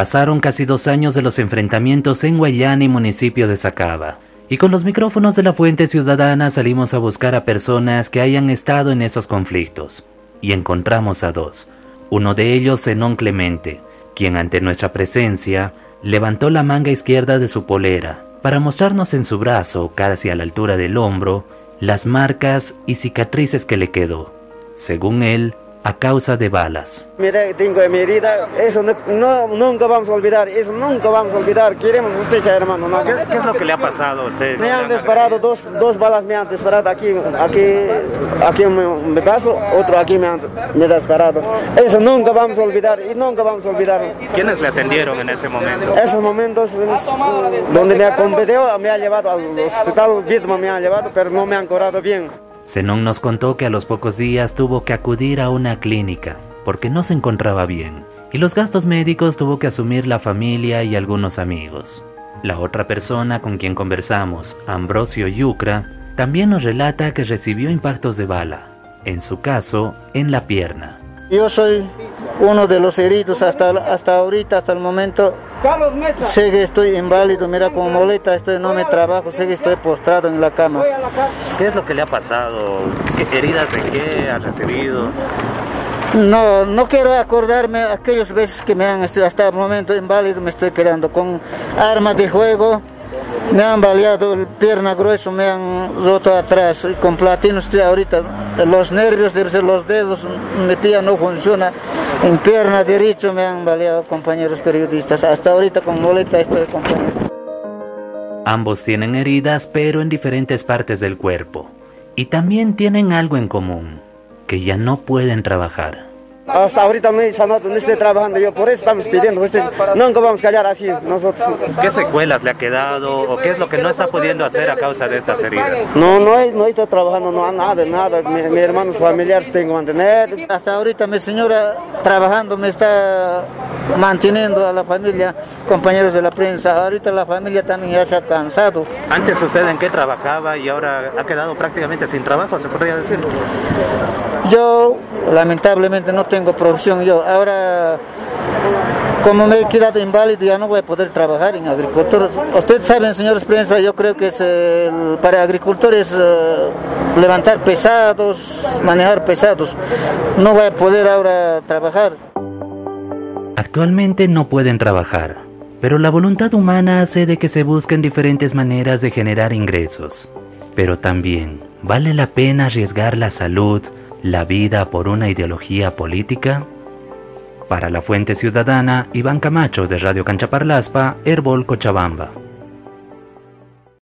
Pasaron casi dos años de los enfrentamientos en Guayana y municipio de Sacaba. Y con los micrófonos de la Fuente Ciudadana salimos a buscar a personas que hayan estado en esos conflictos. Y encontramos a dos. Uno de ellos, Zenón Clemente, quien ante nuestra presencia levantó la manga izquierda de su polera para mostrarnos en su brazo, casi a la altura del hombro, las marcas y cicatrices que le quedó. Según él, a causa de balas. Mira, tengo mi herida, eso no, nunca vamos a olvidar, eso nunca vamos a olvidar. Queremos justicia, hermano. ¿Qué, es lo que le ha pasado a usted? Me han disparado, dos, dos balas me han disparado aquí, aquí, aquí en mi brazo, otro aquí me han, me disparado. Eso nunca vamos a olvidar y nunca vamos a olvidar. ¿Quiénes le atendieron en ese momento? Esos momentos donde me ha competido, me ha llevado al hospital, Vidma me ha llevado, pero no me han curado bien. Zenón nos contó que a los pocos días tuvo que acudir a una clínica porque no se encontraba bien y los gastos médicos tuvo que asumir la familia y algunos amigos. La otra persona con quien conversamos, Ambrosio Yucra, también nos relata que recibió impactos de bala, en su caso, en la pierna. Yo soy uno de los heridos hasta, hasta ahorita, hasta el momento. Sé que estoy inválido, mira como molesta, estoy, no me trabajo, sé que estoy postrado en la cama. ¿Qué es lo que le ha pasado? ¿Qué heridas de qué ha recibido? No, no quiero acordarme aquellos veces que me han, hasta el momento inválido, me estoy quedando con armas de juego, me han baleado el pierna grueso, me han roto atrás y con platino estoy ahorita. Los nervios, debe ser los dedos, mi pie no funciona. En pierna derecho me han baleado compañeros periodistas. Hasta ahorita con moleta estoy compañero. Ambos tienen heridas, pero en diferentes partes del cuerpo. Y también tienen algo en común, que ya no pueden trabajar. Hasta ahorita no, no estoy trabajando yo, por eso estamos pidiendo Nunca vamos a callar así nosotros. ¿Qué secuelas le ha quedado o qué es lo que no está pudiendo hacer a causa de estas heridas? No, no, no estoy trabajando, no, nada, nada. Mis mi hermanos familiares tengo que mantener. Hasta ahorita mi señora trabajando me está manteniendo a la familia, compañeros de la prensa. Ahorita la familia también ya se ha cansado. Antes usted en qué trabajaba y ahora ha quedado prácticamente sin trabajo, se podría decir. Yo lamentablemente no tengo profesión yo. Ahora, como me he quedado inválido, ya no voy a poder trabajar en agricultura. Ustedes saben, señores prensa, yo creo que es para agricultores eh, levantar pesados, manejar pesados. No voy a poder ahora trabajar. Actualmente no pueden trabajar, pero la voluntad humana hace de que se busquen diferentes maneras de generar ingresos. Pero también vale la pena arriesgar la salud, la vida por una ideología política? Para la Fuente Ciudadana, Iván Camacho de Radio Canchaparlaspa, Herbol Cochabamba.